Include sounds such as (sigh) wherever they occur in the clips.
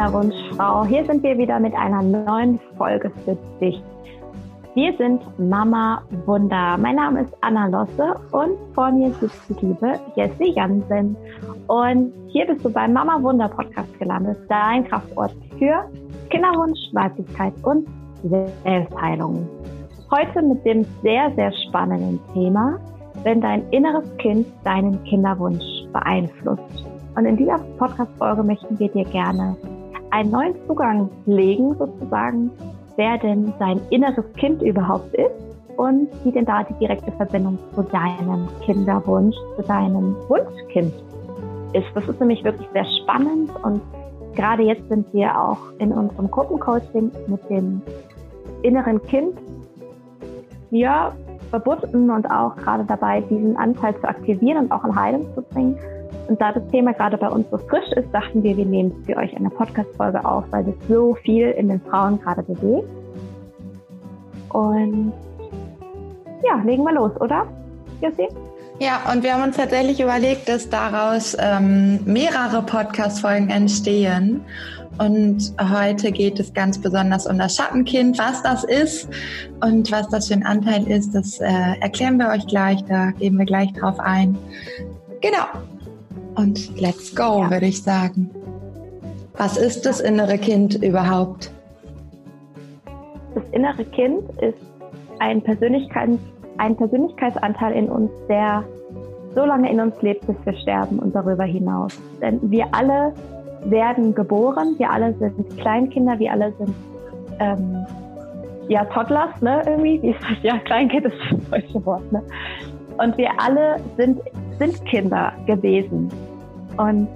Kinderwunschfrau. Hier sind wir wieder mit einer neuen Folge für dich. Wir sind Mama Wunder. Mein Name ist Anna Losse und vor mir sitzt die liebe Jessie Jansen. Und hier bist du beim Mama Wunder Podcast gelandet, dein Kraftort für Kinderwunsch, Weiblichkeit und Selbstheilung. Heute mit dem sehr, sehr spannenden Thema, wenn dein inneres Kind deinen Kinderwunsch beeinflusst. Und in dieser Podcast-Folge möchten wir dir gerne einen neuen Zugang legen, sozusagen, wer denn dein inneres Kind überhaupt ist und wie denn da die direkte Verbindung zu deinem Kinderwunsch, zu deinem Wunschkind ist. Das ist nämlich wirklich sehr spannend und gerade jetzt sind wir auch in unserem Gruppencoaching mit dem inneren Kind ja, verbunden und auch gerade dabei, diesen Anteil zu aktivieren und auch in Heilung zu bringen. Und da das Thema gerade bei uns so frisch ist, dachten wir, wir nehmen für euch eine Podcast-Folge auf, weil es so viel in den Frauen gerade bewegt. Und ja, legen wir los, oder? Jussi? Ja, und wir haben uns tatsächlich überlegt, dass daraus ähm, mehrere Podcast-Folgen entstehen. Und heute geht es ganz besonders um das Schattenkind, was das ist und was das für ein Anteil ist. Das äh, erklären wir euch gleich, da gehen wir gleich drauf ein. Genau. Und let's go, ja. würde ich sagen. Was ist das innere Kind überhaupt? Das innere Kind ist ein, Persönlichkeits ein Persönlichkeitsanteil in uns, der so lange in uns lebt, bis wir sterben und darüber hinaus. Denn wir alle werden geboren, wir alle sind Kleinkinder, wir alle sind ähm, ja Toddlers, ne, irgendwie. Wie ist das? Ja, Kleinkind ist das deutsche Wort, ne? Und wir alle sind, sind Kinder gewesen. Und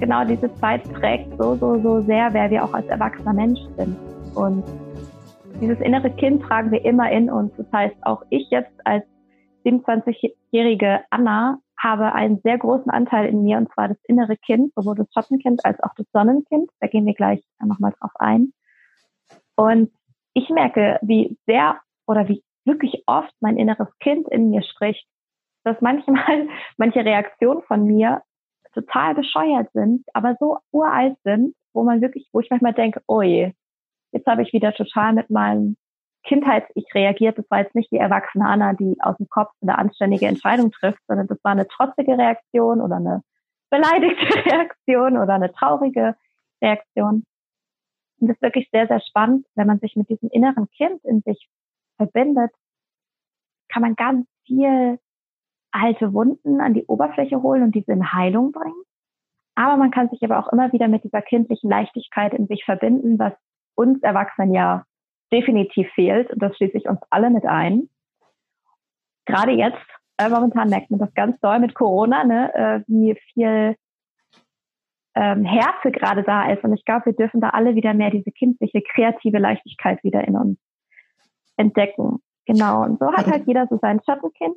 genau diese Zeit prägt so, so, so sehr, wer wir auch als erwachsener Mensch sind. Und dieses innere Kind tragen wir immer in uns. Das heißt, auch ich jetzt als 27-jährige Anna habe einen sehr großen Anteil in mir, und zwar das innere Kind, sowohl das Schattenkind als auch das Sonnenkind. Da gehen wir gleich nochmal drauf ein. Und ich merke, wie sehr oder wie wirklich oft mein inneres Kind in mir spricht, dass manchmal (laughs) manche Reaktionen von mir total bescheuert sind, aber so uralt sind, wo man wirklich, wo ich manchmal denke, oh je, jetzt habe ich wieder total mit meinem Kindheits-Ich reagiert. Das war jetzt nicht die erwachsene Anna, die aus dem Kopf eine anständige Entscheidung trifft, sondern das war eine trotzige Reaktion oder eine beleidigte (laughs) Reaktion oder eine traurige Reaktion. Und das ist wirklich sehr, sehr spannend, wenn man sich mit diesem inneren Kind in sich verbindet, kann man ganz viel alte Wunden an die Oberfläche holen und diese in Heilung bringen. Aber man kann sich aber auch immer wieder mit dieser kindlichen Leichtigkeit in sich verbinden, was uns Erwachsenen ja definitiv fehlt. Und das schließe ich uns alle mit ein. Gerade jetzt, äh, momentan merkt man das ganz doll mit Corona, ne, äh, wie viel ähm, Härte gerade da ist. Und ich glaube, wir dürfen da alle wieder mehr diese kindliche, kreative Leichtigkeit wieder in uns entdecken. Genau. Und so hat halt jeder so sein Schattenkind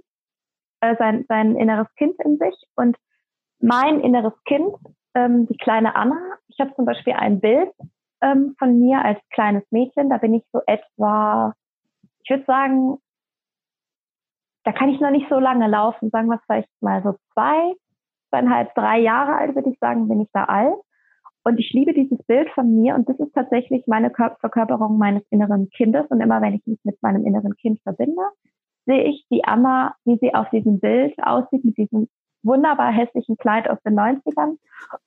äh, sein, sein inneres Kind in sich. Und mein inneres Kind, ähm, die kleine Anna, ich habe zum Beispiel ein Bild ähm, von mir als kleines Mädchen, da bin ich so etwa, ich würde sagen, da kann ich noch nicht so lange laufen, sagen wir vielleicht mal so zwei, zweieinhalb, drei Jahre alt, würde ich sagen, bin ich da alt. Und ich liebe dieses Bild von mir und das ist tatsächlich meine Verkörperung meines inneren Kindes. Und immer wenn ich mich mit meinem inneren Kind verbinde, sehe ich die Amma, wie sie auf diesem Bild aussieht, mit diesem wunderbar hässlichen Kleid aus den 90ern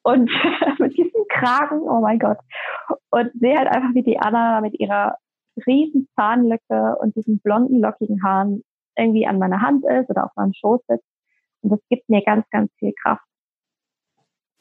und (laughs) mit diesem Kragen, oh mein Gott. Und sehe halt einfach, wie die Anna mit ihrer riesen Zahnlücke und diesen blonden, lockigen Haaren irgendwie an meiner Hand ist oder auf meinem Schoß sitzt. Und das gibt mir ganz, ganz viel Kraft.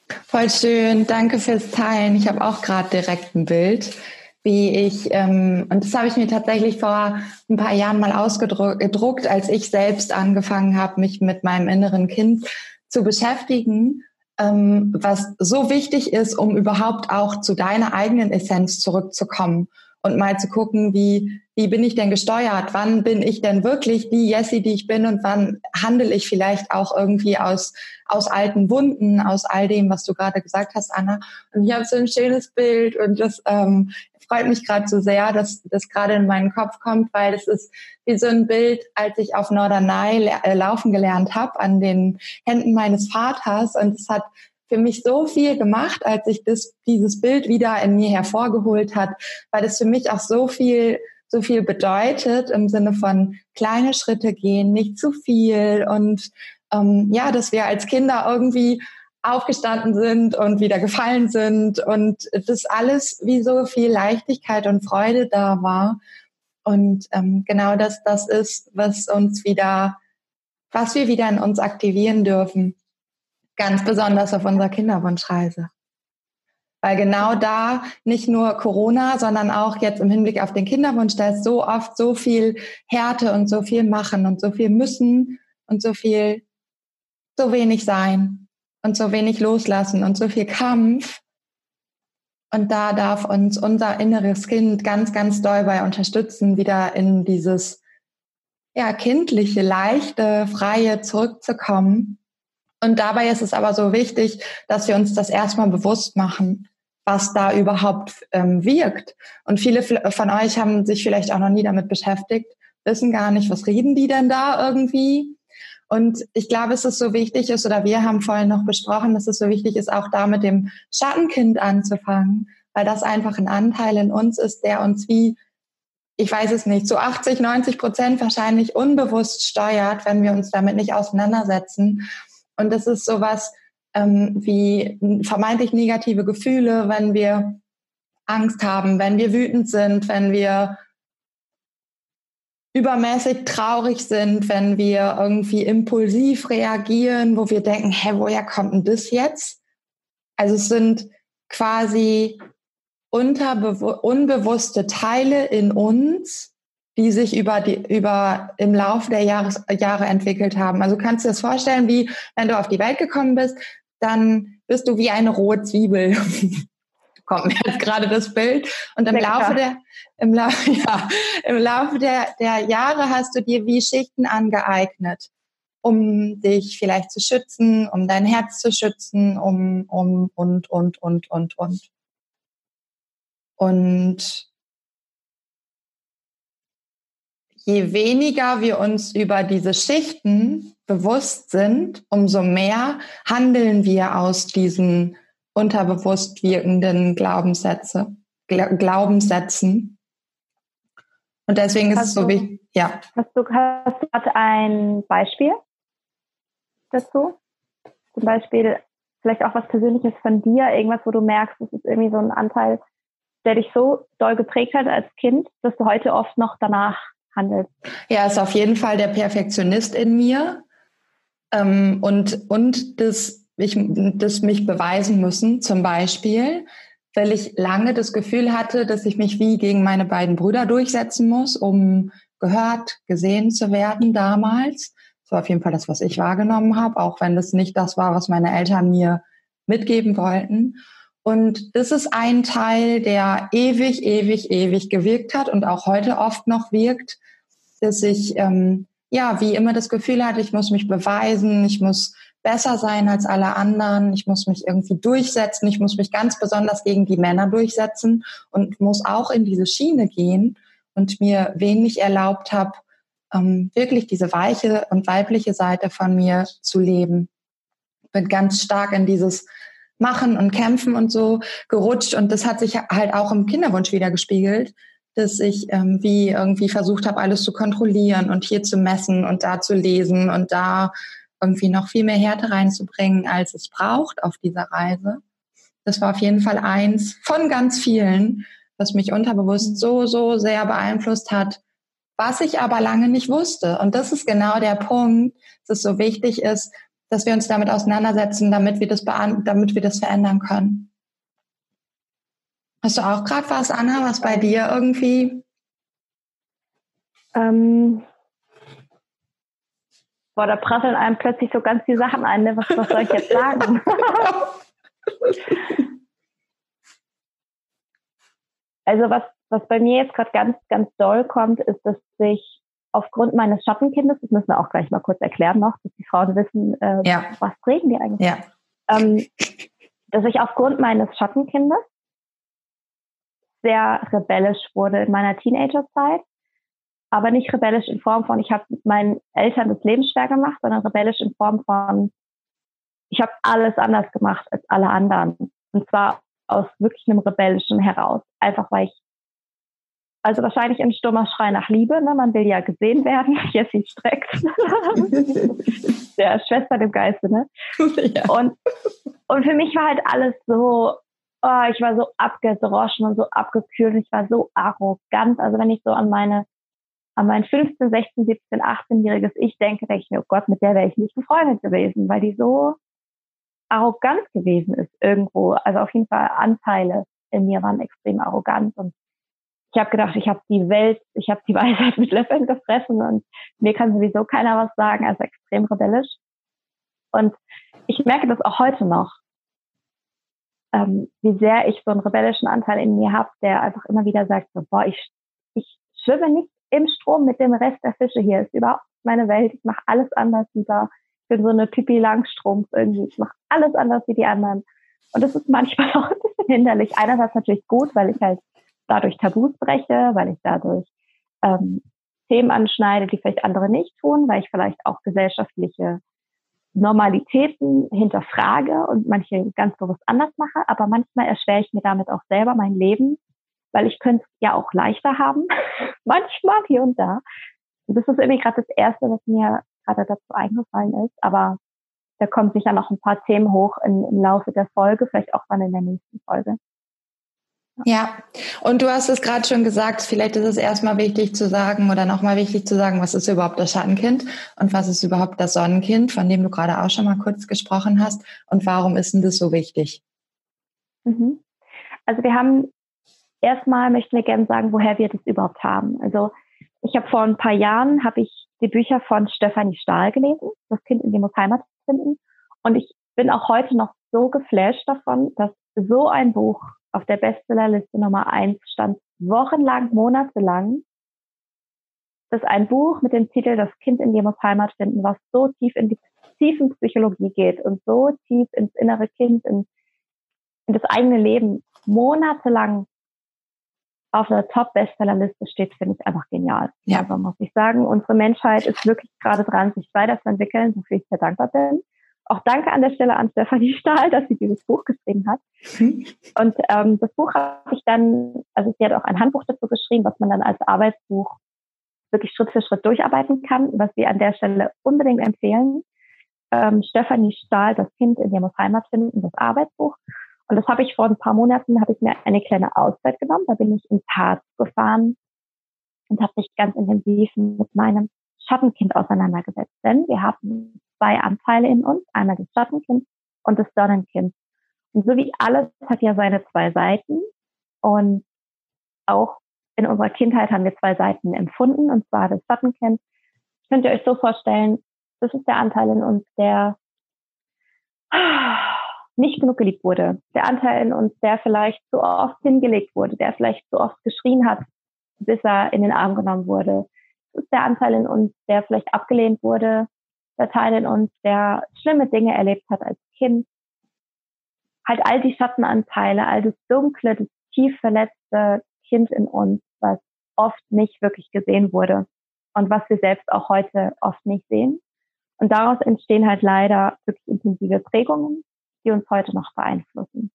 Voll schön, danke fürs Teilen. Ich habe auch gerade direkt ein Bild wie ich, ähm, und das habe ich mir tatsächlich vor ein paar Jahren mal ausgedruckt, als ich selbst angefangen habe, mich mit meinem inneren Kind zu beschäftigen, ähm, was so wichtig ist, um überhaupt auch zu deiner eigenen Essenz zurückzukommen und mal zu gucken, wie, wie bin ich denn gesteuert? Wann bin ich denn wirklich die Jessie, die ich bin und wann handle ich vielleicht auch irgendwie aus, aus alten Wunden, aus all dem, was du gerade gesagt hast, Anna. Und ich habe so ein schönes Bild und das ähm, freut mich gerade so sehr, dass das gerade in meinen Kopf kommt, weil es ist wie so ein Bild, als ich auf Norderney äh, laufen gelernt habe, an den Händen meines Vaters. Und es hat für mich so viel gemacht, als ich das, dieses Bild wieder in mir hervorgeholt hat, weil es für mich auch so viel, so viel bedeutet im Sinne von kleine Schritte gehen, nicht zu viel und ähm, ja, dass wir als Kinder irgendwie aufgestanden sind und wieder gefallen sind und das alles wie so viel Leichtigkeit und Freude da war. Und ähm, genau das, das ist, was uns wieder, was wir wieder in uns aktivieren dürfen. Ganz besonders auf unserer Kinderwunschreise. Weil genau da nicht nur Corona, sondern auch jetzt im Hinblick auf den Kinderwunsch, da ist so oft so viel Härte und so viel machen und so viel müssen und so viel, so wenig sein und so wenig loslassen und so viel Kampf. Und da darf uns unser inneres Kind ganz, ganz doll bei unterstützen, wieder in dieses ja, kindliche, leichte, freie zurückzukommen. Und dabei ist es aber so wichtig, dass wir uns das erstmal bewusst machen, was da überhaupt ähm, wirkt. Und viele von euch haben sich vielleicht auch noch nie damit beschäftigt, wissen gar nicht, was reden die denn da irgendwie. Und ich glaube, es ist so wichtig ist, oder wir haben vorhin noch besprochen, dass es so wichtig ist, auch da mit dem Schattenkind anzufangen, weil das einfach ein Anteil in uns ist, der uns wie, ich weiß es nicht, zu 80, 90 Prozent wahrscheinlich unbewusst steuert, wenn wir uns damit nicht auseinandersetzen. Und das ist sowas ähm, wie vermeintlich negative Gefühle, wenn wir Angst haben, wenn wir wütend sind, wenn wir übermäßig traurig sind, wenn wir irgendwie impulsiv reagieren, wo wir denken, hä, woher kommt denn das jetzt? Also es sind quasi unbewusste Teile in uns, die sich über die über im Laufe der Jahres, Jahre entwickelt haben. Also kannst du dir das vorstellen, wie wenn du auf die Welt gekommen bist, dann bist du wie eine rohe Zwiebel. (laughs) Kommt mir jetzt gerade das Bild. Und im Laufe der im, La (laughs) ja, im Laufe der, der Jahre hast du dir wie Schichten angeeignet, um dich vielleicht zu schützen, um dein Herz zu schützen, um, um, und, und, und, und, und. Und je weniger wir uns über diese Schichten bewusst sind, umso mehr handeln wir aus diesen unterbewusst wirkenden Glaubenssätze, Glaubenssätzen. Und deswegen ist hast es so wichtig, ja. Hast du, hast du ein Beispiel dazu? Zum Beispiel vielleicht auch was Persönliches von dir, irgendwas, wo du merkst, das ist irgendwie so ein Anteil, der dich so doll geprägt hat als Kind, dass du heute oft noch danach handelst? Ja, ist auf jeden Fall der Perfektionist in mir. Ähm, und, und das, ich, das mich beweisen müssen, zum Beispiel, weil ich lange das Gefühl hatte, dass ich mich wie gegen meine beiden Brüder durchsetzen muss, um gehört, gesehen zu werden damals. Das war auf jeden Fall das, was ich wahrgenommen habe, auch wenn das nicht das war, was meine Eltern mir mitgeben wollten. Und das ist ein Teil, der ewig, ewig, ewig gewirkt hat und auch heute oft noch wirkt, dass ich ähm, ja wie immer das Gefühl hatte, ich muss mich beweisen, ich muss besser sein als alle anderen, ich muss mich irgendwie durchsetzen, ich muss mich ganz besonders gegen die Männer durchsetzen und muss auch in diese Schiene gehen und mir wenig erlaubt habe, ähm, wirklich diese weiche und weibliche Seite von mir zu leben. Bin ganz stark in dieses Machen und Kämpfen und so gerutscht und das hat sich halt auch im Kinderwunsch wieder gespiegelt, dass ich ähm, wie irgendwie versucht habe, alles zu kontrollieren und hier zu messen und da zu lesen und da irgendwie noch viel mehr Härte reinzubringen, als es braucht auf dieser Reise. Das war auf jeden Fall eins von ganz vielen, was mich unterbewusst so, so sehr beeinflusst hat, was ich aber lange nicht wusste. Und das ist genau der Punkt, dass es so wichtig ist, dass wir uns damit auseinandersetzen, damit wir das, damit wir das verändern können. Hast du auch gerade was, Anna, was bei dir irgendwie? Ähm, boah, da prasseln einem plötzlich so ganz die Sachen ein. Ne? Was, was soll ich jetzt sagen? (laughs) also was, was bei mir jetzt gerade ganz, ganz doll kommt, ist, dass sich aufgrund meines Schattenkindes, das müssen wir auch gleich mal kurz erklären noch, dass die Frauen wissen, äh, ja. was prägen die eigentlich. Ja. Ähm, dass ich aufgrund meines Schattenkindes sehr rebellisch wurde in meiner Teenagerzeit, aber nicht rebellisch in Form von, ich habe meinen Eltern das Leben schwer gemacht, sondern rebellisch in Form von, ich habe alles anders gemacht als alle anderen. Und zwar aus wirklich einem rebellischen heraus. Einfach weil ich, also wahrscheinlich ein stummer Schrei nach Liebe, ne? man will ja gesehen werden. (laughs) Jessie streckt. (laughs) Der Schwester im Geiste, ne? (laughs) Ja. Und, und für mich war halt alles so, oh, ich war so abgedroschen und so abgekühlt. Ich war so arrogant. Also wenn ich so an meine an mein 15, 16, 17, 18-jähriges Ich denke, denke ich mir, oh Gott, mit der wäre ich nicht befreundet gewesen, weil die so arrogant gewesen ist irgendwo. Also auf jeden Fall Anteile in mir waren extrem arrogant und ich habe gedacht, ich habe die Welt, ich habe die (laughs) Weisheit mit Löffeln gefressen und mir kann sowieso keiner was sagen, also extrem rebellisch. Und ich merke das auch heute noch, ähm, wie sehr ich so einen rebellischen Anteil in mir habe, der einfach immer wieder sagt, so, boah, ich, ich schwimme nicht im Strom mit dem Rest der Fische hier. Ist überhaupt meine Welt. Ich mache alles anders lieber. Ich bin so eine Pipi Langstrumpf irgendwie. Ich mache alles anders wie die anderen. Und das ist manchmal (laughs) auch ein bisschen hinderlich. Einerseits natürlich gut, weil ich halt dadurch Tabus breche, weil ich dadurch ähm, Themen anschneide, die vielleicht andere nicht tun, weil ich vielleicht auch gesellschaftliche Normalitäten hinterfrage und manche ganz bewusst anders mache. Aber manchmal erschwere ich mir damit auch selber mein Leben, weil ich könnte es ja auch leichter haben, (laughs) manchmal hier und da. Und das ist irgendwie gerade das Erste, was mir gerade dazu eingefallen ist. Aber da kommen sicher noch ein paar Themen hoch in, im Laufe der Folge, vielleicht auch dann in der nächsten Folge. Ja, und du hast es gerade schon gesagt, vielleicht ist es erstmal wichtig zu sagen oder nochmal wichtig zu sagen, was ist überhaupt das Schattenkind und was ist überhaupt das Sonnenkind, von dem du gerade auch schon mal kurz gesprochen hast und warum ist denn das so wichtig? Mhm. Also wir haben erstmal möchten wir gerne sagen, woher wir das überhaupt haben. Also ich habe vor ein paar Jahren habe ich die Bücher von Stefanie Stahl gelesen, Das Kind in dem muss Heimat finden. Und ich bin auch heute noch so geflasht davon, dass so ein Buch auf der Bestsellerliste Nummer eins stand, wochenlang, monatelang. Das ist ein Buch mit dem Titel Das Kind in dir muss Heimat finden, was so tief in die tiefen Psychologie geht und so tief ins innere Kind, in, in das eigene Leben monatelang auf der Top-Bestsellerliste steht, finde ich einfach genial. Ja. Also muss ich sagen, unsere Menschheit ist wirklich gerade dran, sich weiterzuentwickeln, wofür ich sehr dankbar bin. Auch danke an der Stelle an Stefanie Stahl, dass sie dieses Buch geschrieben hat. Mhm. (laughs) Und ähm, das Buch habe ich dann, also sie hat auch ein Handbuch dazu geschrieben, was man dann als Arbeitsbuch wirklich Schritt für Schritt durcharbeiten kann, was wir an der Stelle unbedingt empfehlen. Ähm, Stefanie Stahl, das Kind in der muss Heimat finden, das Arbeitsbuch. Und das habe ich vor ein paar Monaten, habe ich mir eine kleine Auszeit genommen. Da bin ich ins Harz gefahren und habe mich ganz intensiv mit meinem Schattenkind auseinandergesetzt. Denn wir haben zwei Anteile in uns, einmal das Schattenkind und das Sonnenkind. Und so wie alles hat ja seine zwei Seiten. Und auch in unserer Kindheit haben wir zwei Seiten empfunden, und zwar das Schattenkind. Könnt ihr euch so vorstellen, das ist der Anteil in uns, der nicht genug geliebt wurde. Der Anteil in uns, der vielleicht zu oft hingelegt wurde, der vielleicht zu oft geschrien hat, bis er in den Arm genommen wurde. Das ist der Anteil in uns, der vielleicht abgelehnt wurde. Der Teil in uns, der schlimme Dinge erlebt hat als Kind. Halt all die Schattenanteile, all das dunkle, das tief verletzte Kind in uns, was oft nicht wirklich gesehen wurde und was wir selbst auch heute oft nicht sehen. Und daraus entstehen halt leider wirklich intensive Prägungen, die uns heute noch beeinflussen.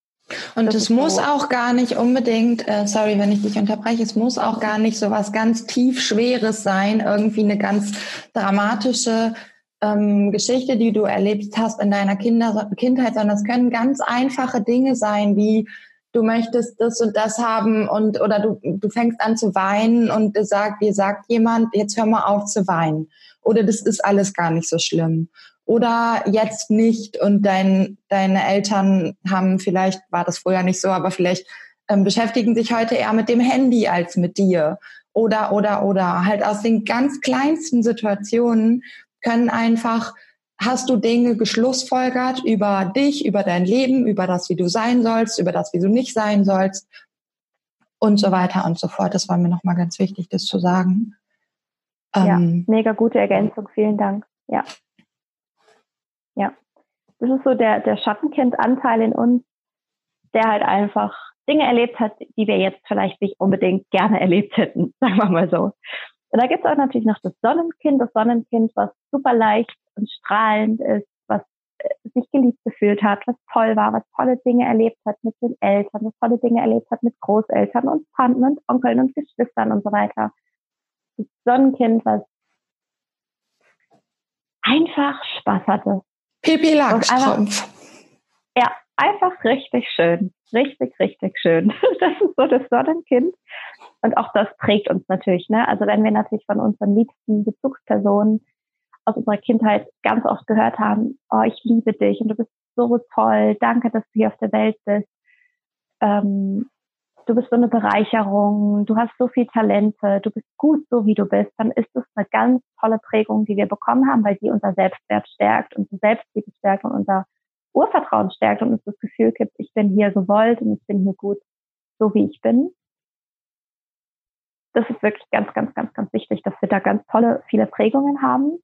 Und es muss so. auch gar nicht unbedingt, äh, sorry, wenn ich dich unterbreche, es muss auch gar nicht so was ganz tief Schweres sein, irgendwie eine ganz dramatische ähm, Geschichte, die du erlebt hast in deiner Kinder Kindheit, sondern es können ganz einfache Dinge sein, wie du möchtest das und das haben und oder du, du fängst an zu weinen und sagt, dir sagt jemand, jetzt hör mal auf zu weinen. Oder das ist alles gar nicht so schlimm oder jetzt nicht und dein, deine Eltern haben vielleicht, war das früher nicht so, aber vielleicht ähm, beschäftigen sich heute eher mit dem Handy als mit dir. Oder, oder, oder halt aus den ganz kleinsten Situationen können einfach, hast du Dinge geschlussfolgert über dich, über dein Leben, über das, wie du sein sollst, über das, wie du nicht sein sollst und so weiter und so fort. Das war mir nochmal ganz wichtig, das zu sagen. Ja, ähm, mega gute Ergänzung. Vielen Dank. Ja. Ja. Das ist so der, der Schattenkind-Anteil in uns, der halt einfach Dinge erlebt hat, die wir jetzt vielleicht nicht unbedingt gerne erlebt hätten, (laughs) sagen wir mal so. Und da gibt es auch natürlich noch das Sonnenkind, das Sonnenkind, was super leicht und strahlend ist, was sich geliebt gefühlt hat, was toll war, was tolle Dinge erlebt hat mit den Eltern, was tolle Dinge erlebt hat mit Großeltern und Tanten und Onkeln und Geschwistern und so weiter. Das Sonnenkind, was einfach Spaß hatte. Pipi Langstrumpf. Ja, einfach richtig schön. Richtig, richtig schön. (laughs) Das ist so das Sonnenkind. Und auch das prägt uns natürlich. Ne? Also wenn wir natürlich von unseren liebsten Bezugspersonen aus unserer Kindheit ganz oft gehört haben, oh, ich liebe dich und du bist so toll, danke, dass du hier auf der Welt bist. Ähm, du bist so eine Bereicherung, du hast so viel Talente, du bist gut so, wie du bist, dann ist das eine ganz tolle Prägung, die wir bekommen haben, weil die unser Selbstwert stärkt, unser Selbstliebe stärkt und unser Urvertrauen stärkt und uns das Gefühl gibt, ich bin hier gewollt und ich bin hier gut, so wie ich bin. Das ist wirklich ganz, ganz, ganz, ganz wichtig, dass wir da ganz tolle, viele Prägungen haben.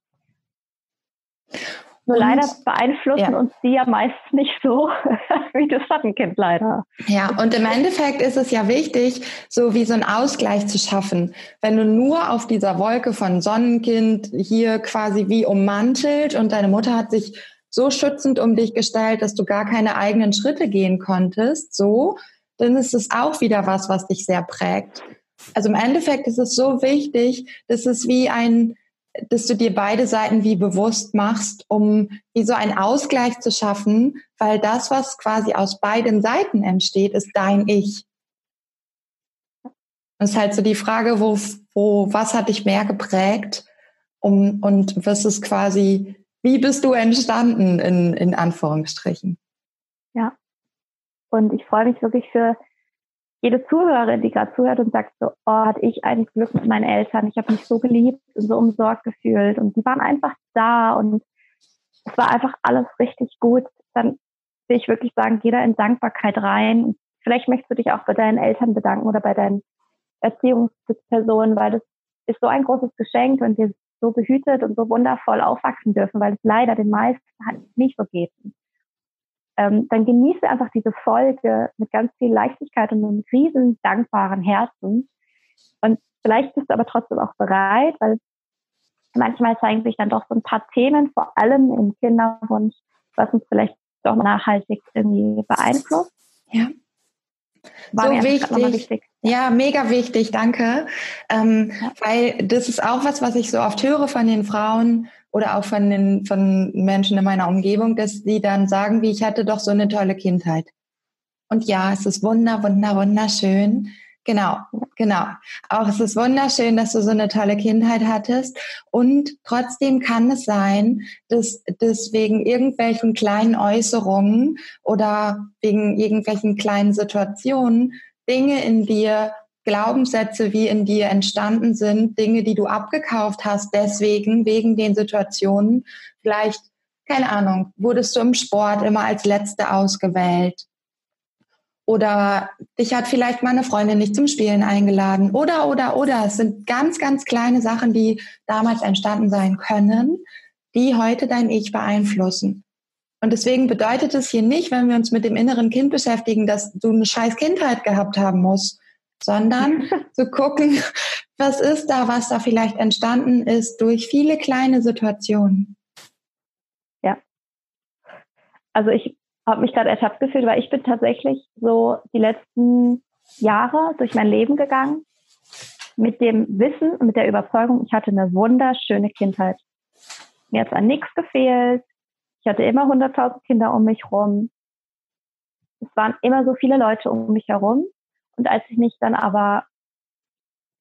Nur und, leider beeinflussen ja. uns die ja meist nicht so (laughs) wie das Schattenkind leider. Ja, und im Endeffekt ist es ja wichtig, so wie so einen Ausgleich zu schaffen. Wenn du nur auf dieser Wolke von Sonnenkind hier quasi wie ummantelt und deine Mutter hat sich so schützend um dich gestellt, dass du gar keine eigenen Schritte gehen konntest, so, dann ist es auch wieder was, was dich sehr prägt. Also im Endeffekt ist es so wichtig, dass es wie ein dass du dir beide Seiten wie bewusst machst, um wie so einen Ausgleich zu schaffen, weil das, was quasi aus beiden Seiten entsteht, ist dein Ich. Das ist halt so die Frage, wo, wo, was hat dich mehr geprägt? Um, und was ist quasi, wie bist du entstanden in, in Anführungsstrichen? Ja. Und ich freue mich wirklich für jede Zuhörerin, die gerade zuhört und sagt so, oh, hatte ich ein Glück mit meinen Eltern, ich habe mich so geliebt und so umsorgt gefühlt. Und die waren einfach da und es war einfach alles richtig gut, dann will ich wirklich sagen, geh da in Dankbarkeit rein. Vielleicht möchtest du dich auch bei deinen Eltern bedanken oder bei deinen Erziehungspersonen, weil das ist so ein großes Geschenk und wir so behütet und so wundervoll aufwachsen dürfen, weil es leider den meisten halt nicht so geht ähm, dann genieße einfach diese Folge mit ganz viel Leichtigkeit und einem riesen dankbaren Herzen. Und vielleicht bist du aber trotzdem auch bereit, weil manchmal zeigen sich dann doch so ein paar Themen, vor allem im Kinderwunsch, was uns vielleicht doch nachhaltig irgendwie beeinflusst. Ja. War so wichtig. wichtig. Ja, mega wichtig, danke. Ähm, ja. Weil das ist auch was, was ich so oft höre von den Frauen, oder auch von den von Menschen in meiner Umgebung, dass die dann sagen, wie ich hatte doch so eine tolle Kindheit. Und ja, es ist wunder, wunder, wunderschön. Genau, genau. Auch es ist wunderschön, dass du so eine tolle Kindheit hattest. Und trotzdem kann es sein, dass, dass wegen irgendwelchen kleinen Äußerungen oder wegen irgendwelchen kleinen Situationen Dinge in dir Glaubenssätze wie in dir entstanden sind, Dinge, die du abgekauft hast, deswegen, wegen den Situationen. Vielleicht, keine Ahnung, wurdest du im Sport immer als Letzte ausgewählt. Oder dich hat vielleicht mal eine Freundin nicht zum Spielen eingeladen. Oder, oder, oder. Es sind ganz, ganz kleine Sachen, die damals entstanden sein können, die heute dein Ich beeinflussen. Und deswegen bedeutet es hier nicht, wenn wir uns mit dem inneren Kind beschäftigen, dass du eine scheiß Kindheit gehabt haben musst, sondern (laughs) zu gucken, was ist da, was da vielleicht entstanden ist durch viele kleine Situationen. Ja. Also ich habe mich gerade ertappt gefühlt, weil ich bin tatsächlich so die letzten Jahre durch mein Leben gegangen mit dem Wissen und mit der Überzeugung, ich hatte eine wunderschöne Kindheit. Mir hat an nichts gefehlt. Ich hatte immer 100.000 Kinder um mich herum. Es waren immer so viele Leute um mich herum. Und als ich mich dann aber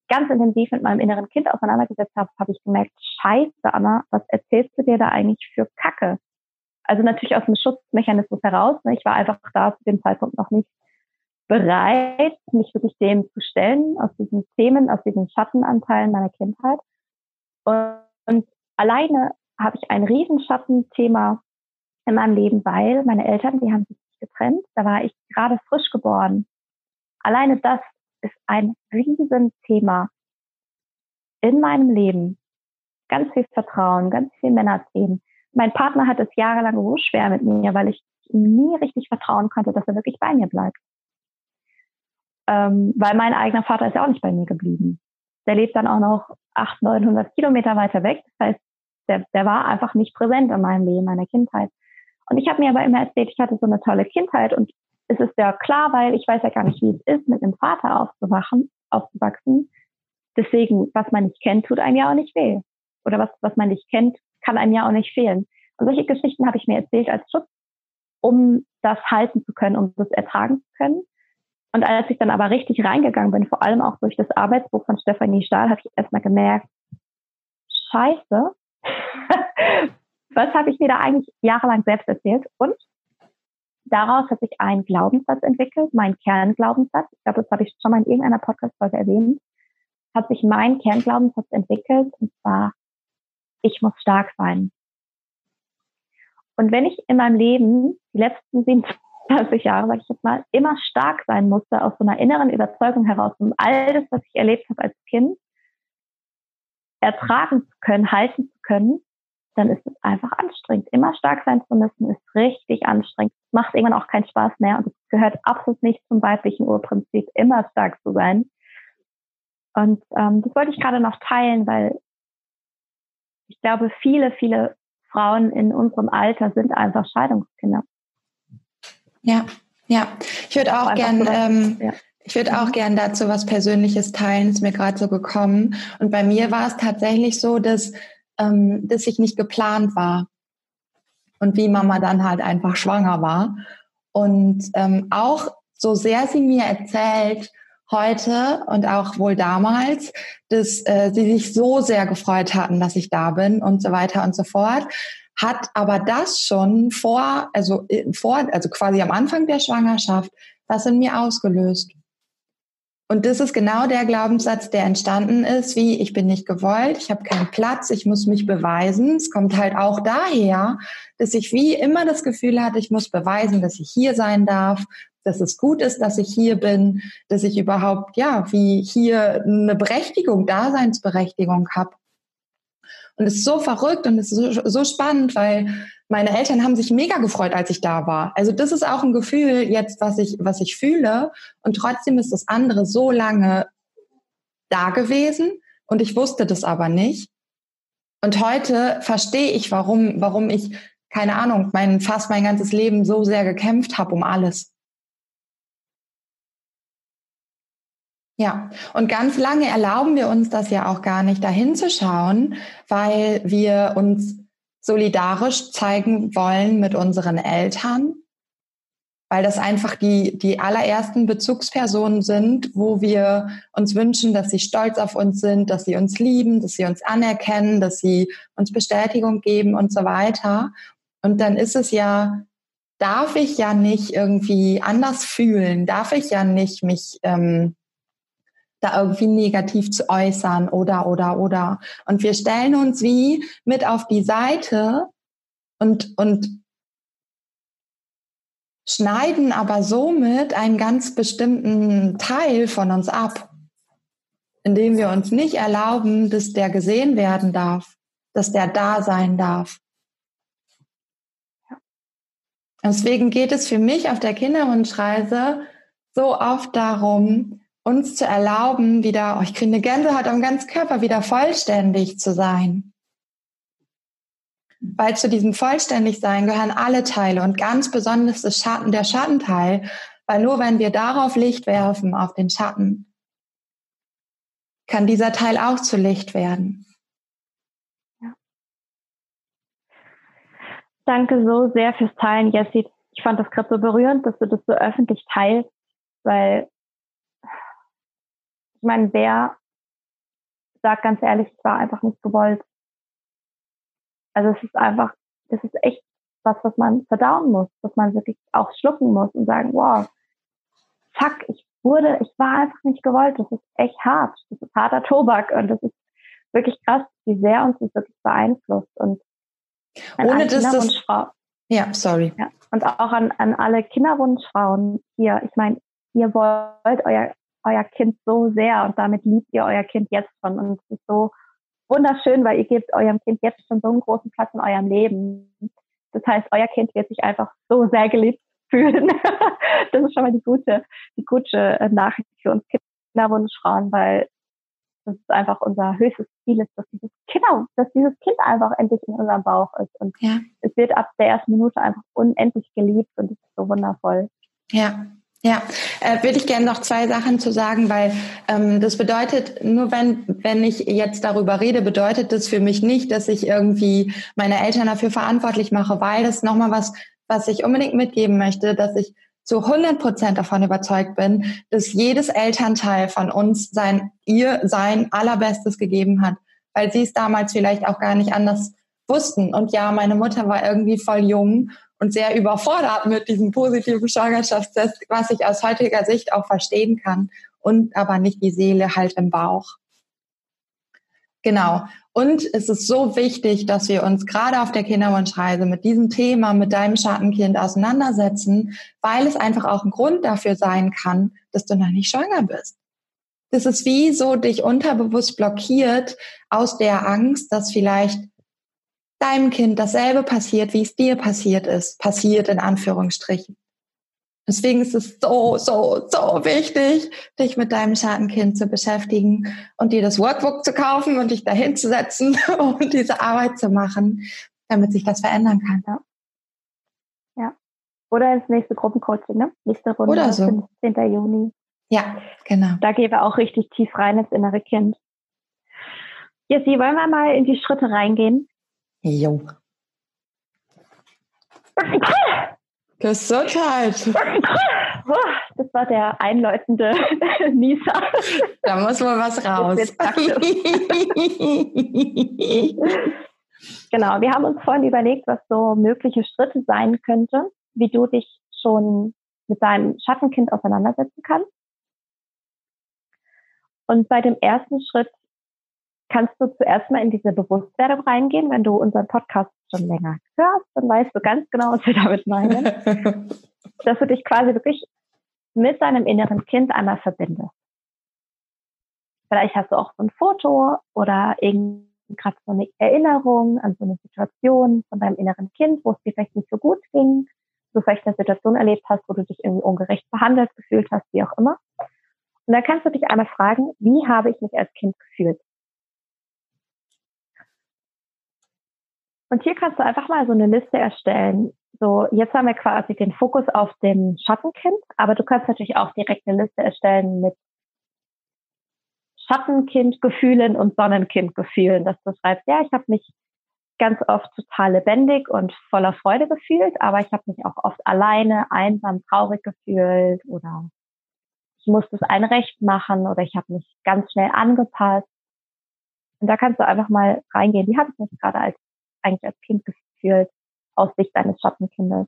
ganz intensiv mit meinem inneren Kind auseinandergesetzt habe, habe ich gemerkt, scheiße, Anna, was erzählst du dir da eigentlich für Kacke? Also natürlich aus dem Schutzmechanismus heraus. Ne? Ich war einfach da zu dem Zeitpunkt noch nicht bereit, mich wirklich dem zu stellen, aus diesen Themen, aus diesen Schattenanteilen meiner Kindheit. Und, und alleine habe ich ein Riesenschattenthema in meinem Leben, weil meine Eltern, die haben sich getrennt. Da war ich gerade frisch geboren. Alleine das ist ein Riesenthema in meinem Leben. Ganz viel Vertrauen, ganz viel Männerthemen. Mein Partner hat es jahrelang so schwer mit mir, weil ich ihm nie richtig vertrauen konnte, dass er wirklich bei mir bleibt. Ähm, weil mein eigener Vater ist ja auch nicht bei mir geblieben. Der lebt dann auch noch 800, 900 Kilometer weiter weg. Das heißt, der, der war einfach nicht präsent in meinem Leben, meiner Kindheit. Und ich habe mir aber immer erzählt, ich hatte so eine tolle Kindheit und es ist ja klar, weil ich weiß ja gar nicht, wie es ist, mit einem Vater aufzuwachen, aufzuwachsen. Deswegen, was man nicht kennt, tut einem ja auch nicht weh. Oder was, was man nicht kennt, kann einem ja auch nicht fehlen. Und solche Geschichten habe ich mir erzählt als Schutz, um das halten zu können, um das ertragen zu können. Und als ich dann aber richtig reingegangen bin, vor allem auch durch das Arbeitsbuch von Stefanie Stahl, habe ich erstmal gemerkt, scheiße, (laughs) was habe ich mir da eigentlich jahrelang selbst erzählt? Und daraus hat sich ein Glaubenssatz entwickelt, mein Kernglaubenssatz. Ich glaube, das habe ich schon mal in irgendeiner Podcast-Folge erwähnt. Hat sich mein Kernglaubenssatz entwickelt, und zwar, ich muss stark sein. Und wenn ich in meinem Leben die letzten 27 Jahre, sage ich jetzt mal, immer stark sein musste, aus so einer inneren Überzeugung heraus, um all das, was ich erlebt habe als Kind, ertragen zu können, halten zu können, dann ist es einfach anstrengend. Immer stark sein zu müssen, ist richtig anstrengend. Es macht irgendwann auch keinen Spaß mehr und es gehört absolut nicht zum weiblichen Urprinzip, immer stark zu sein. Und ähm, das wollte ich gerade noch teilen, weil ich glaube, viele, viele Frauen in unserem Alter sind einfach Scheidungskinder. Ja, ja. Ich würde auch gern, ähm, ja. ich würde auch gern dazu was Persönliches teilen. Ist mir gerade so gekommen. Und bei mir war es tatsächlich so, dass ähm, dass ich nicht geplant war. Und wie Mama dann halt einfach schwanger war. Und ähm, auch so sehr sie mir erzählt heute und auch wohl damals, dass äh, sie sich so sehr gefreut hatten, dass ich da bin und so weiter und so fort, hat aber das schon vor, also äh, vor, also quasi am Anfang der Schwangerschaft, was in mir ausgelöst. Und das ist genau der Glaubenssatz, der entstanden ist, wie ich bin nicht gewollt, ich habe keinen Platz, ich muss mich beweisen. Es kommt halt auch daher, dass ich wie immer das Gefühl hatte, ich muss beweisen, dass ich hier sein darf, dass es gut ist, dass ich hier bin, dass ich überhaupt, ja, wie hier eine Berechtigung, Daseinsberechtigung habe. Und es ist so verrückt und es ist so, so spannend, weil meine Eltern haben sich mega gefreut, als ich da war. Also das ist auch ein Gefühl jetzt, was ich, was ich fühle. Und trotzdem ist das andere so lange da gewesen und ich wusste das aber nicht. Und heute verstehe ich, warum, warum ich, keine Ahnung, mein, fast mein ganzes Leben so sehr gekämpft habe um alles. Ja, und ganz lange erlauben wir uns das ja auch gar nicht, dahin zu schauen, weil wir uns solidarisch zeigen wollen mit unseren Eltern, weil das einfach die, die allerersten Bezugspersonen sind, wo wir uns wünschen, dass sie stolz auf uns sind, dass sie uns lieben, dass sie uns anerkennen, dass sie uns Bestätigung geben und so weiter. Und dann ist es ja, darf ich ja nicht irgendwie anders fühlen, darf ich ja nicht mich ähm, da irgendwie negativ zu äußern oder, oder, oder. Und wir stellen uns wie mit auf die Seite und, und schneiden aber somit einen ganz bestimmten Teil von uns ab, indem wir uns nicht erlauben, dass der gesehen werden darf, dass der da sein darf. Deswegen geht es für mich auf der Kinderwunschreise so oft darum, uns zu erlauben, wieder, oh, ich kriege eine Gänsehaut am ganzen Körper, wieder vollständig zu sein. Weil zu diesem Vollständigsein gehören alle Teile und ganz besonders das Schatten, der Schattenteil, weil nur wenn wir darauf Licht werfen, auf den Schatten, kann dieser Teil auch zu Licht werden. Ja. Danke so sehr fürs Teilen, Jessie. Ich fand das gerade so berührend, dass du das so öffentlich teilst, weil ich meine, wer sagt ganz ehrlich, ich war einfach nicht gewollt. Also es ist einfach, das ist echt was, was man verdauen muss, was man wirklich auch schlucken muss und sagen, wow, fuck, ich wurde, ich war einfach nicht gewollt. Das ist echt hart. Das ist harter Tobak und das ist wirklich krass, wie sehr uns das wirklich beeinflusst. Und ohne dass das, ja, sorry. Ja, und auch an, an alle Kinderwunschfrauen hier. Ich meine, ihr wollt euer euer Kind so sehr und damit liebt ihr euer Kind jetzt schon. Und es ist so wunderschön, weil ihr gebt eurem Kind jetzt schon so einen großen Platz in eurem Leben. Das heißt, euer Kind wird sich einfach so sehr geliebt (laughs) fühlen. das ist schon mal die gute, die gute äh, Nachricht für uns Kinderwunschfrauen, weil dass es einfach unser höchstes Ziel ist, dass dieses Kind, dass dieses Kind einfach endlich in unserem Bauch ist. Und ja. es wird ab der ersten Minute einfach unendlich geliebt und es ist so wundervoll. Ja, ja, äh, würde ich gerne noch zwei Sachen zu sagen, weil ähm, das bedeutet, nur wenn, wenn ich jetzt darüber rede, bedeutet das für mich nicht, dass ich irgendwie meine Eltern dafür verantwortlich mache, weil das nochmal was, was ich unbedingt mitgeben möchte, dass ich zu 100 Prozent davon überzeugt bin, dass jedes Elternteil von uns sein, ihr sein allerbestes gegeben hat, weil sie es damals vielleicht auch gar nicht anders wussten. Und ja, meine Mutter war irgendwie voll jung und sehr überfordert mit diesem positiven Schwangerschaftstest, was ich aus heutiger Sicht auch verstehen kann und aber nicht die Seele halt im Bauch. Genau. Und es ist so wichtig, dass wir uns gerade auf der Kinderwunschreise mit diesem Thema, mit deinem Schattenkind auseinandersetzen, weil es einfach auch ein Grund dafür sein kann, dass du noch nicht schwanger bist. Das ist wie so dich unterbewusst blockiert aus der Angst, dass vielleicht deinem Kind dasselbe passiert, wie es dir passiert ist, passiert in Anführungsstrichen. Deswegen ist es so, so, so wichtig, dich mit deinem Schattenkind zu beschäftigen und dir das Workbook zu kaufen und dich dahin zu setzen (laughs) und diese Arbeit zu machen, damit sich das verändern kann. Ja. ja. Oder ins nächste Gruppencoaching, ne? Nächste Runde, Oder so. 15. Juni. Ja, genau. Da gehen wir auch richtig tief rein ins innere Kind. Jessie, wollen wir mal in die Schritte reingehen? Jo. Gesundheit. Das war der einläutende (laughs) Nisa. Da muss mal was raus. genau, wir haben uns vorhin überlegt, was so mögliche Schritte sein könnte, wie du dich schon mit deinem Schattenkind auseinandersetzen kannst. Und bei dem ersten Schritt kannst du zuerst mal in diese Bewusstwerdung reingehen. Wenn du unseren Podcast schon länger hörst, dann weißt du ganz genau, was wir damit meinen. (laughs) dass du dich quasi wirklich mit deinem inneren Kind einmal verbindest. Vielleicht hast du auch so ein Foto oder gerade so eine Erinnerung an so eine Situation von deinem inneren Kind, wo es dir vielleicht nicht so gut ging, du vielleicht eine Situation erlebt hast, wo du dich irgendwie ungerecht behandelt gefühlt hast, wie auch immer. Und dann kannst du dich einmal fragen, wie habe ich mich als Kind gefühlt? Und hier kannst du einfach mal so eine Liste erstellen. So, jetzt haben wir quasi den Fokus auf dem Schattenkind, aber du kannst natürlich auch direkt eine Liste erstellen mit Schattenkindgefühlen und Sonnenkindgefühlen, dass du schreibst, ja, ich habe mich ganz oft total lebendig und voller Freude gefühlt, aber ich habe mich auch oft alleine, einsam, traurig gefühlt oder ich musste es ein Recht machen oder ich habe mich ganz schnell angepasst. Und da kannst du einfach mal reingehen, wie habe ich mich gerade als eigentlich als Kind gefühlt aus Sicht deines Schattenkindes?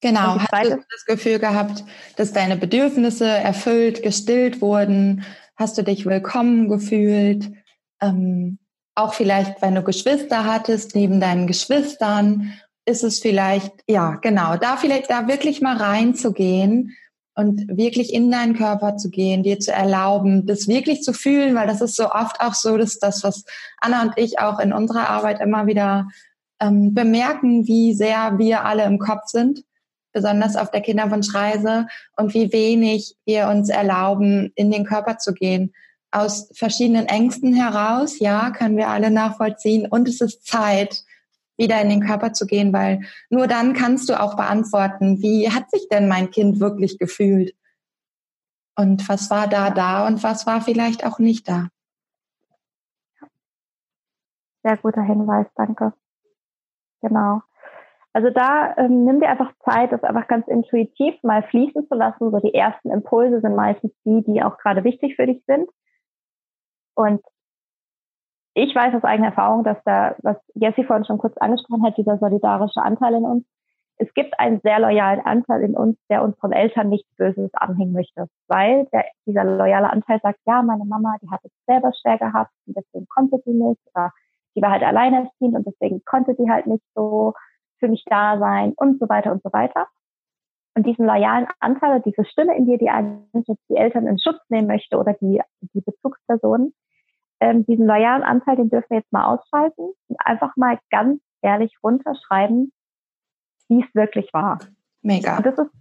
Genau, hast du das Gefühl gehabt, dass deine Bedürfnisse erfüllt, gestillt wurden? Hast du dich willkommen gefühlt? Ähm, auch vielleicht, wenn du Geschwister hattest, neben deinen Geschwistern, ist es vielleicht, ja, genau, da vielleicht da wirklich mal reinzugehen und wirklich in deinen Körper zu gehen, dir zu erlauben, das wirklich zu fühlen, weil das ist so oft auch so, dass das, was Anna und ich auch in unserer Arbeit immer wieder ähm, bemerken, wie sehr wir alle im Kopf sind, besonders auf der Kinderwunschreise und wie wenig wir uns erlauben, in den Körper zu gehen. Aus verschiedenen Ängsten heraus, ja, können wir alle nachvollziehen. Und es ist Zeit, wieder in den Körper zu gehen, weil nur dann kannst du auch beantworten, wie hat sich denn mein Kind wirklich gefühlt? Und was war da da und was war vielleicht auch nicht da? Sehr guter Hinweis, danke. Genau. Also da ähm, nimm dir einfach Zeit, das einfach ganz intuitiv mal fließen zu lassen. So die ersten Impulse sind meistens die, die auch gerade wichtig für dich sind. Und ich weiß aus eigener Erfahrung, dass da, was Jessie vorhin schon kurz angesprochen hat, dieser solidarische Anteil in uns, es gibt einen sehr loyalen Anteil in uns, der unseren Eltern nichts Böses anhängen möchte, weil der, dieser loyale Anteil sagt, ja, meine Mama, die hat es selber schwer gehabt und deswegen konnte sie nicht oder die war halt alleinerziehend und deswegen konnte sie halt nicht so für mich da sein und so weiter und so weiter. Und diesen loyalen Anteil, diese Stimme in dir, die eigentlich die Eltern in Schutz nehmen möchte oder die, die Bezugspersonen, ähm, diesen loyalen Anteil, den dürfen wir jetzt mal ausschalten und einfach mal ganz ehrlich runterschreiben, wie es wirklich war. Mega. Und das ist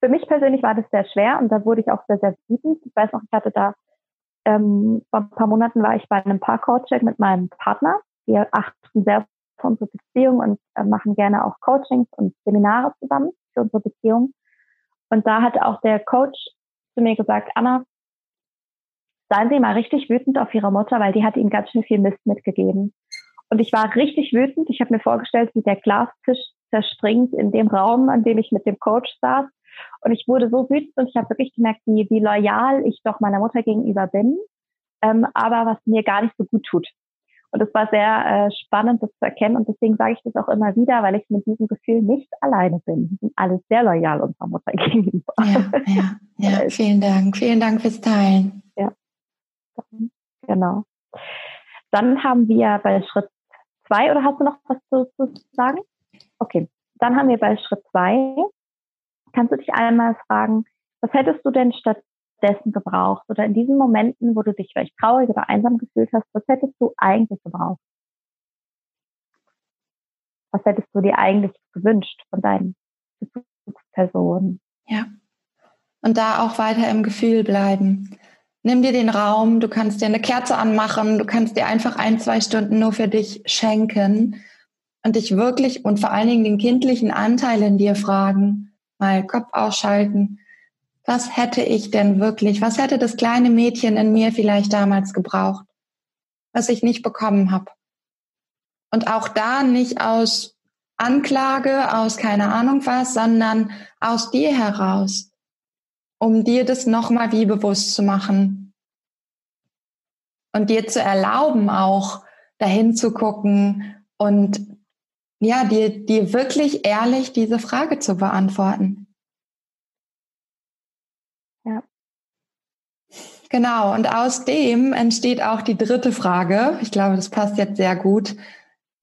für mich persönlich war das sehr schwer und da wurde ich auch sehr, sehr wütend. Ich weiß noch, ich hatte da, ähm, vor ein paar Monaten war ich bei einem Paar-Coaching mit meinem Partner. Wir achten sehr auf unsere Beziehung und äh, machen gerne auch Coachings und Seminare zusammen für unsere Beziehung. Und da hat auch der Coach zu mir gesagt, Anna, seien Sie mal richtig wütend auf Ihre Mutter, weil die hat Ihnen ganz schön viel Mist mitgegeben. Und ich war richtig wütend. Ich habe mir vorgestellt, wie der Glastisch zerspringt in dem Raum, an dem ich mit dem Coach saß. Und ich wurde so wütend und ich habe wirklich gemerkt, wie, wie loyal ich doch meiner Mutter gegenüber bin, ähm, aber was mir gar nicht so gut tut. Und es war sehr äh, spannend, das zu erkennen. Und deswegen sage ich das auch immer wieder, weil ich mit diesem Gefühl nicht alleine bin. Wir sind alle sehr loyal unserer Mutter (laughs) gegenüber. Ja, ja, ja. (laughs) Vielen Dank. Vielen Dank fürs Teilen. Ja. Genau. Dann haben wir bei Schritt zwei, oder hast du noch was zu, zu sagen? Okay. Dann haben wir bei Schritt zwei, kannst du dich einmal fragen, was hättest du denn statt dessen gebraucht? Oder in diesen Momenten, wo du dich vielleicht traurig oder einsam gefühlt hast, was hättest du eigentlich gebraucht? Was hättest du dir eigentlich gewünscht von deinen Bezugspersonen? Ja. Und da auch weiter im Gefühl bleiben. Nimm dir den Raum, du kannst dir eine Kerze anmachen, du kannst dir einfach ein, zwei Stunden nur für dich schenken und dich wirklich und vor allen Dingen den kindlichen Anteil in dir fragen, mal Kopf ausschalten, was hätte ich denn wirklich, was hätte das kleine Mädchen in mir vielleicht damals gebraucht, was ich nicht bekommen habe. Und auch da nicht aus Anklage, aus keine Ahnung was, sondern aus dir heraus, um dir das nochmal wie bewusst zu machen. Und dir zu erlauben, auch dahin zu gucken und ja, dir, dir wirklich ehrlich diese Frage zu beantworten. Ja. Genau, und aus dem entsteht auch die dritte Frage. Ich glaube, das passt jetzt sehr gut.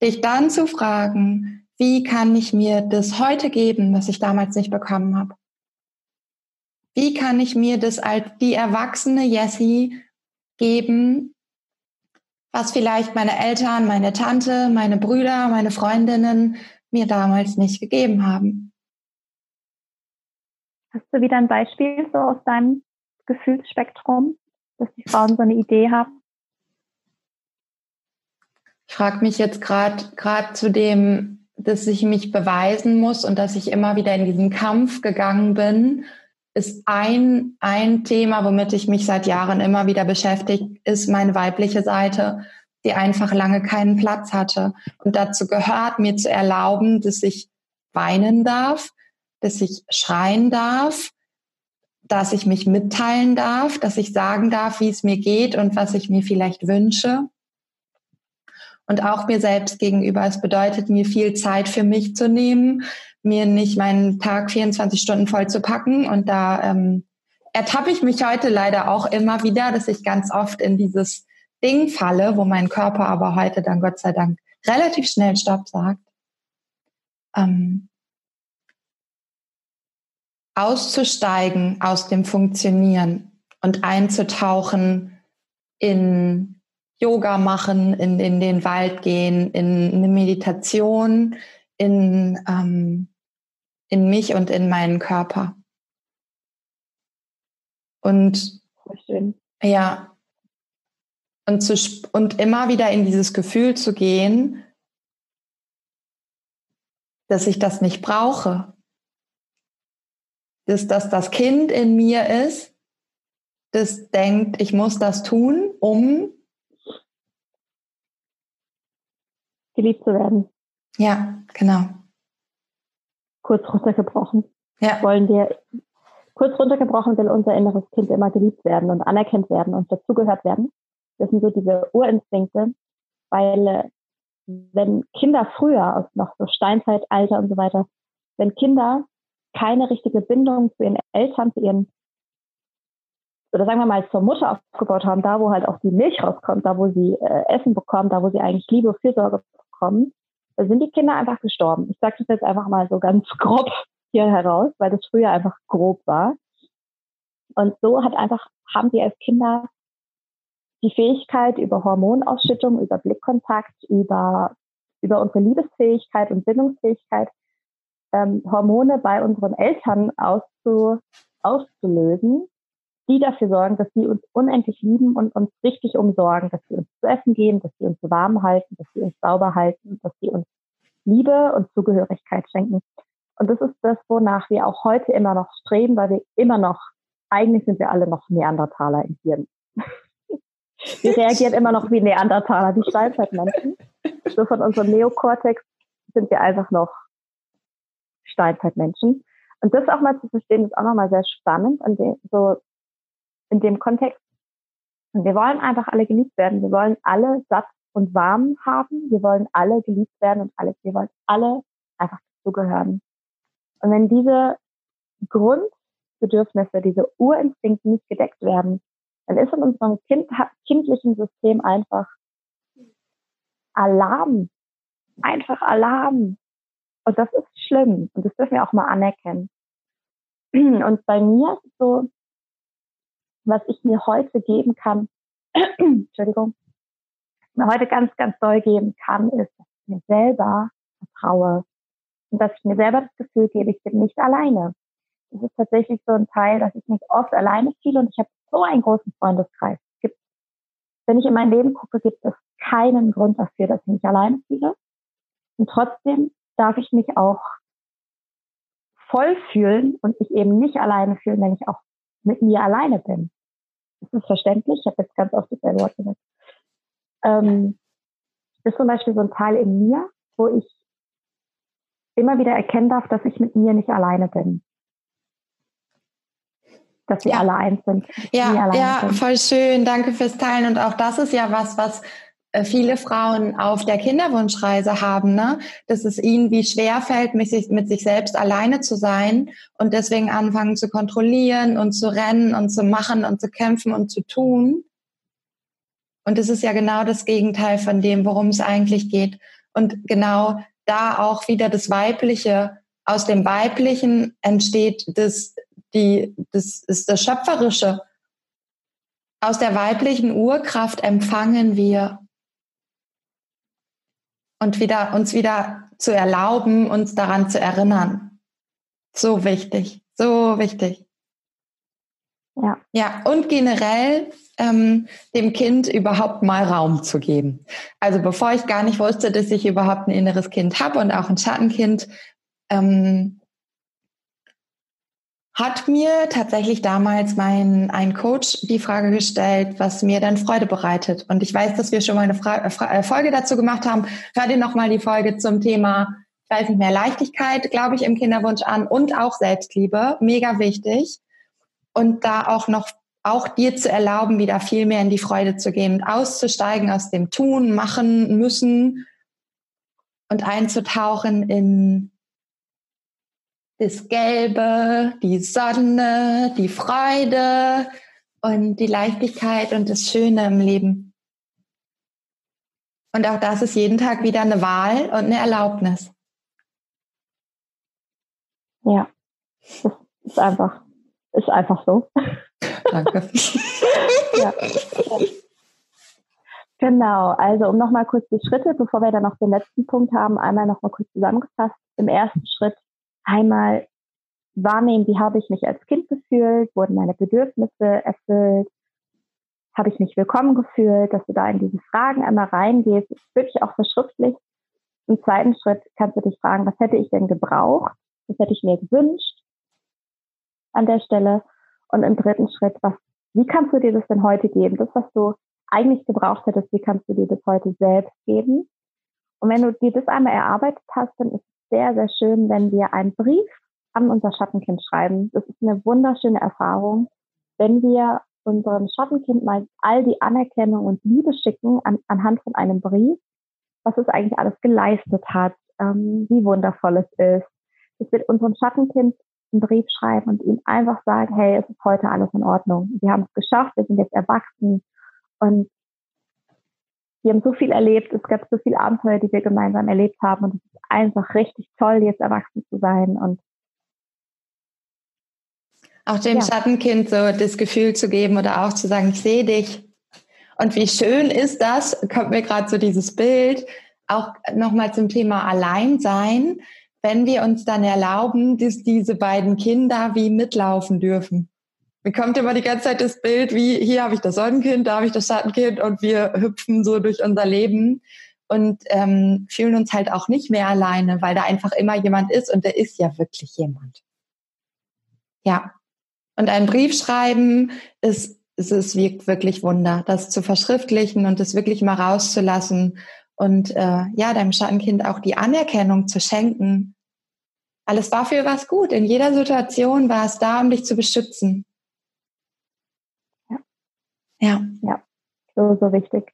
Dich dann zu fragen, wie kann ich mir das heute geben, was ich damals nicht bekommen habe? Wie kann ich mir das als die erwachsene Jessie geben, was vielleicht meine Eltern, meine Tante, meine Brüder, meine Freundinnen mir damals nicht gegeben haben? Hast du wieder ein Beispiel so aus deinem Gefühlsspektrum, dass die Frauen so eine Idee haben? Ich frage mich jetzt gerade gerade zu dem, dass ich mich beweisen muss und dass ich immer wieder in diesen Kampf gegangen bin, ist ein, ein Thema, womit ich mich seit Jahren immer wieder beschäftigt, ist meine weibliche Seite, die einfach lange keinen Platz hatte. Und dazu gehört, mir zu erlauben, dass ich weinen darf, dass ich schreien darf, dass ich mich mitteilen darf, dass ich sagen darf, wie es mir geht und was ich mir vielleicht wünsche. Und auch mir selbst gegenüber. Es bedeutet mir viel Zeit für mich zu nehmen, mir nicht meinen Tag 24 Stunden voll zu packen. Und da ähm, ertappe ich mich heute leider auch immer wieder, dass ich ganz oft in dieses Ding falle, wo mein Körper aber heute dann Gott sei Dank relativ schnell Stopp sagt. Ähm, auszusteigen aus dem Funktionieren und einzutauchen in Yoga machen, in, in den Wald gehen, in eine Meditation, in, ähm, in mich und in meinen Körper. Und ja, und, zu, und immer wieder in dieses Gefühl zu gehen, dass ich das nicht brauche, dass das das Kind in mir ist, das denkt, ich muss das tun, um geliebt zu werden. Ja, genau. Kurz runtergebrochen. Ja. Wollen wir kurz runtergebrochen will unser inneres Kind immer geliebt werden und anerkannt werden und dazugehört werden. Das sind so diese Urinstinkte, weil äh, wenn Kinder früher, aus noch so Steinzeitalter und so weiter, wenn Kinder keine richtige Bindung zu ihren Eltern, zu ihren, oder sagen wir mal zur Mutter aufgebaut haben, da wo halt auch die Milch rauskommt, da wo sie äh, Essen bekommen, da wo sie eigentlich Liebe, Fürsorge bekommen, da sind die Kinder einfach gestorben. Ich sage das jetzt einfach mal so ganz (laughs) grob hier heraus, weil das früher einfach grob war. Und so hat einfach, haben wir als Kinder die Fähigkeit über Hormonausschüttung, über Blickkontakt, über, über unsere Liebesfähigkeit und Bindungsfähigkeit ähm, Hormone bei unseren Eltern zu, auszulösen, die dafür sorgen, dass sie uns unendlich lieben und uns richtig umsorgen, dass sie uns zu essen geben, dass sie uns warm halten, dass sie uns sauber halten, dass sie uns Liebe und Zugehörigkeit schenken. Und das ist das, wonach wir auch heute immer noch streben, weil wir immer noch, eigentlich sind wir alle noch Neandertaler im Hirn. (laughs) wir reagieren immer noch wie Neandertaler, die Steinzeitmenschen. So von unserem Neokortex sind wir einfach noch Steinzeitmenschen. Und das auch mal zu verstehen, ist auch nochmal sehr spannend, dem, so in dem Kontext. Und wir wollen einfach alle geliebt werden. Wir wollen alle satt und warm haben. Wir wollen alle geliebt werden und alles. Wir wollen alle einfach dazugehören. Und wenn diese Grundbedürfnisse, diese Urinstinkte nicht gedeckt werden, dann ist in unserem kind, kindlichen System einfach Alarm. Einfach Alarm. Und das ist schlimm. Und das dürfen wir auch mal anerkennen. Und bei mir ist es so, was ich mir heute geben kann, (clears throat) Entschuldigung, mir heute ganz, ganz doll geben kann, ist, dass ich mir selber vertraue und dass ich mir selber das Gefühl gebe, ich bin nicht alleine. Das ist tatsächlich so ein Teil, dass ich mich oft alleine fühle und ich habe so einen großen Freundeskreis. Es gibt, wenn ich in mein Leben gucke, gibt es keinen Grund dafür, dass ich mich alleine fühle. Und trotzdem darf ich mich auch voll fühlen und mich eben nicht alleine fühlen, wenn ich auch mit mir alleine bin. Das ist verständlich. Ich habe jetzt ganz oft das Wort gesagt. Ähm, das ist zum Beispiel so ein Teil in mir, wo ich immer wieder erkennen darf, dass ich mit mir nicht alleine bin. Dass wir ja. alle eins sind. Ja, ja, sind. voll schön. Danke fürs Teilen. Und auch das ist ja was, was viele Frauen auf der Kinderwunschreise haben, ne? dass es ihnen wie schwer fällt, mit sich, mit sich selbst alleine zu sein und deswegen anfangen zu kontrollieren und zu rennen und zu machen und zu kämpfen und zu tun. Und es ist ja genau das Gegenteil von dem, worum es eigentlich geht. Und genau da auch wieder das Weibliche, aus dem Weiblichen entsteht das, die, das ist das Schöpferische. Aus der weiblichen Urkraft empfangen wir und wieder, uns wieder zu erlauben, uns daran zu erinnern. So wichtig, so wichtig. Ja. Ja, und generell ähm, dem Kind überhaupt mal Raum zu geben. Also bevor ich gar nicht wusste, dass ich überhaupt ein inneres Kind habe und auch ein Schattenkind, ähm, hat mir tatsächlich damals mein ein Coach die Frage gestellt, was mir dann Freude bereitet. Und ich weiß, dass wir schon mal eine Fra äh, Folge dazu gemacht haben. Hör dir nochmal die Folge zum Thema, ich weiß nicht mehr, Leichtigkeit, glaube ich, im Kinderwunsch an und auch Selbstliebe. Mega wichtig. Und da auch noch auch dir zu erlauben, wieder viel mehr in die Freude zu gehen, auszusteigen aus dem Tun, Machen, Müssen und einzutauchen in das Gelbe, die Sonne, die Freude und die Leichtigkeit und das Schöne im Leben. Und auch das ist jeden Tag wieder eine Wahl und eine Erlaubnis. Ja, das ist einfach, ist einfach so. Danke. (laughs) ja. Genau, also um nochmal kurz die Schritte, bevor wir dann noch den letzten Punkt haben, einmal nochmal kurz zusammengefasst. Im ersten Schritt einmal wahrnehmen, wie habe ich mich als Kind gefühlt, wurden meine Bedürfnisse erfüllt, habe ich mich willkommen gefühlt, dass du da in diese Fragen einmal reingehst, wirklich auch verschriftlich. Im zweiten Schritt kannst du dich fragen, was hätte ich denn gebraucht, was hätte ich mir gewünscht an der Stelle. Und im dritten Schritt, was, wie kannst du dir das denn heute geben? Das, was du eigentlich gebraucht hättest, wie kannst du dir das heute selbst geben? Und wenn du dir das einmal erarbeitet hast, dann ist sehr, sehr schön, wenn wir einen Brief an unser Schattenkind schreiben. Das ist eine wunderschöne Erfahrung, wenn wir unserem Schattenkind mal all die Anerkennung und Liebe schicken an, anhand von einem Brief, was es eigentlich alles geleistet hat, ähm, wie wundervoll es ist. Es wird unserem Schattenkind einen Brief schreiben und ihm einfach sagen, hey, es ist heute alles in Ordnung. Wir haben es geschafft, wir sind jetzt erwachsen und wir haben so viel erlebt, es gab so viele Abenteuer, die wir gemeinsam erlebt haben und es ist einfach richtig toll, jetzt erwachsen zu sein und auch dem ja. Schattenkind so das Gefühl zu geben oder auch zu sagen, ich sehe dich. Und wie schön ist das, kommt mir gerade so dieses Bild, auch nochmal zum Thema Alleinsein, wenn wir uns dann erlauben, dass diese beiden Kinder wie mitlaufen dürfen. Mir kommt immer die ganze Zeit das Bild, wie hier habe ich das Sonnenkind, da habe ich das Schattenkind und wir hüpfen so durch unser Leben und ähm, fühlen uns halt auch nicht mehr alleine, weil da einfach immer jemand ist und der ist ja wirklich jemand. Ja. Und ein Brief schreiben ist, ist es wirklich Wunder, das zu verschriftlichen und das wirklich mal rauszulassen und äh, ja, deinem Schattenkind auch die Anerkennung zu schenken. Alles war es gut. In jeder Situation war es da, um dich zu beschützen. Ja. Ja. So, so wichtig.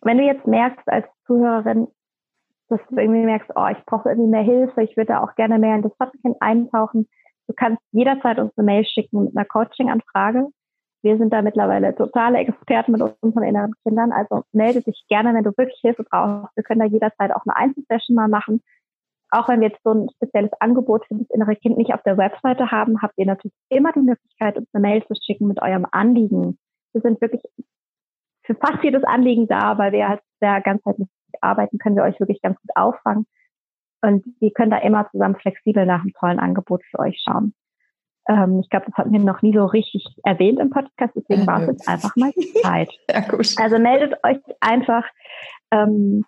Und wenn du jetzt merkst als Zuhörerin, dass du irgendwie merkst, oh, ich brauche irgendwie mehr Hilfe, ich würde auch gerne mehr in das Schattenkind eintauchen, du kannst jederzeit uns eine Mail schicken mit einer Coaching-Anfrage. Wir sind da mittlerweile totale Experten mit unseren inneren Kindern. Also melde dich gerne, wenn du wirklich Hilfe brauchst. Wir können da jederzeit auch eine Einzelsession mal machen. Auch wenn wir jetzt so ein spezielles Angebot für das innere Kind nicht auf der Webseite haben, habt ihr natürlich immer die Möglichkeit, uns eine Mail zu schicken mit eurem Anliegen. Wir sind wirklich für fast jedes Anliegen da, weil wir halt sehr ganzheitlich arbeiten, können wir euch wirklich ganz gut auffangen. Und wir können da immer zusammen flexibel nach einem tollen Angebot für euch schauen. Ähm, ich glaube, das hatten wir noch nie so richtig erwähnt im Podcast, deswegen war es jetzt einfach mal die (laughs) Zeit. ja, gut. Also meldet euch einfach. Ähm,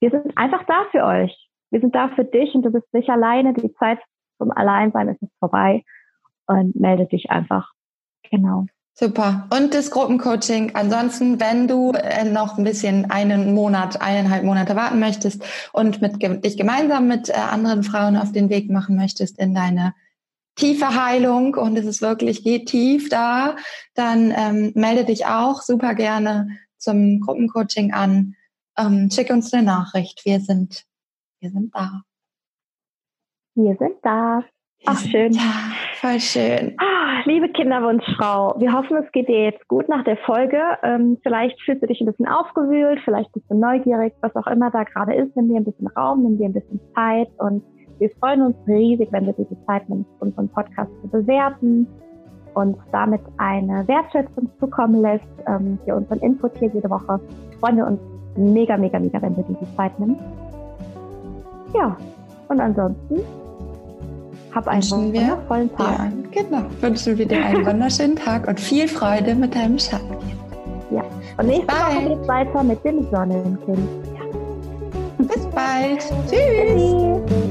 wir sind einfach da für euch. Wir sind da für dich und du bist nicht alleine. Die Zeit zum Alleinsein ist jetzt vorbei. Und melde dich einfach. Genau. Super. Und das Gruppencoaching. Ansonsten, wenn du äh, noch ein bisschen einen Monat, eineinhalb Monate warten möchtest und mit, dich gemeinsam mit äh, anderen Frauen auf den Weg machen möchtest in deine tiefe Heilung und es ist wirklich, geht tief da, dann ähm, melde dich auch super gerne zum Gruppencoaching an. Ähm, schick uns eine Nachricht. Wir sind, wir sind da. Wir sind da. Ach, schön. Ja, voll schön. Ah, liebe Kinderwunschfrau, wir hoffen, es geht dir jetzt gut nach der Folge. Ähm, vielleicht fühlst du dich ein bisschen aufgewühlt, vielleicht bist du neugierig, was auch immer da gerade ist. Nimm dir ein bisschen Raum, nimm dir ein bisschen Zeit und wir freuen uns riesig, wenn du dir die Zeit nimmst, unseren Podcast zu bewerten und damit eine Wertschätzung zukommen lässt ähm, für unseren Input hier jede Woche. Freuen wir uns mega, mega, mega, wenn du dir die Zeit nimmst. Ja, und ansonsten hab einen wünschen wundervollen Tag. Ja, genau. Wünschen wir dir einen (laughs) wunderschönen Tag und viel Freude mit deinem Schatten. Ja. Und nächste Bye. Woche geht weiter mit dem Sonnenkind. Ja. Bis bald. Tschüss. Tschüss.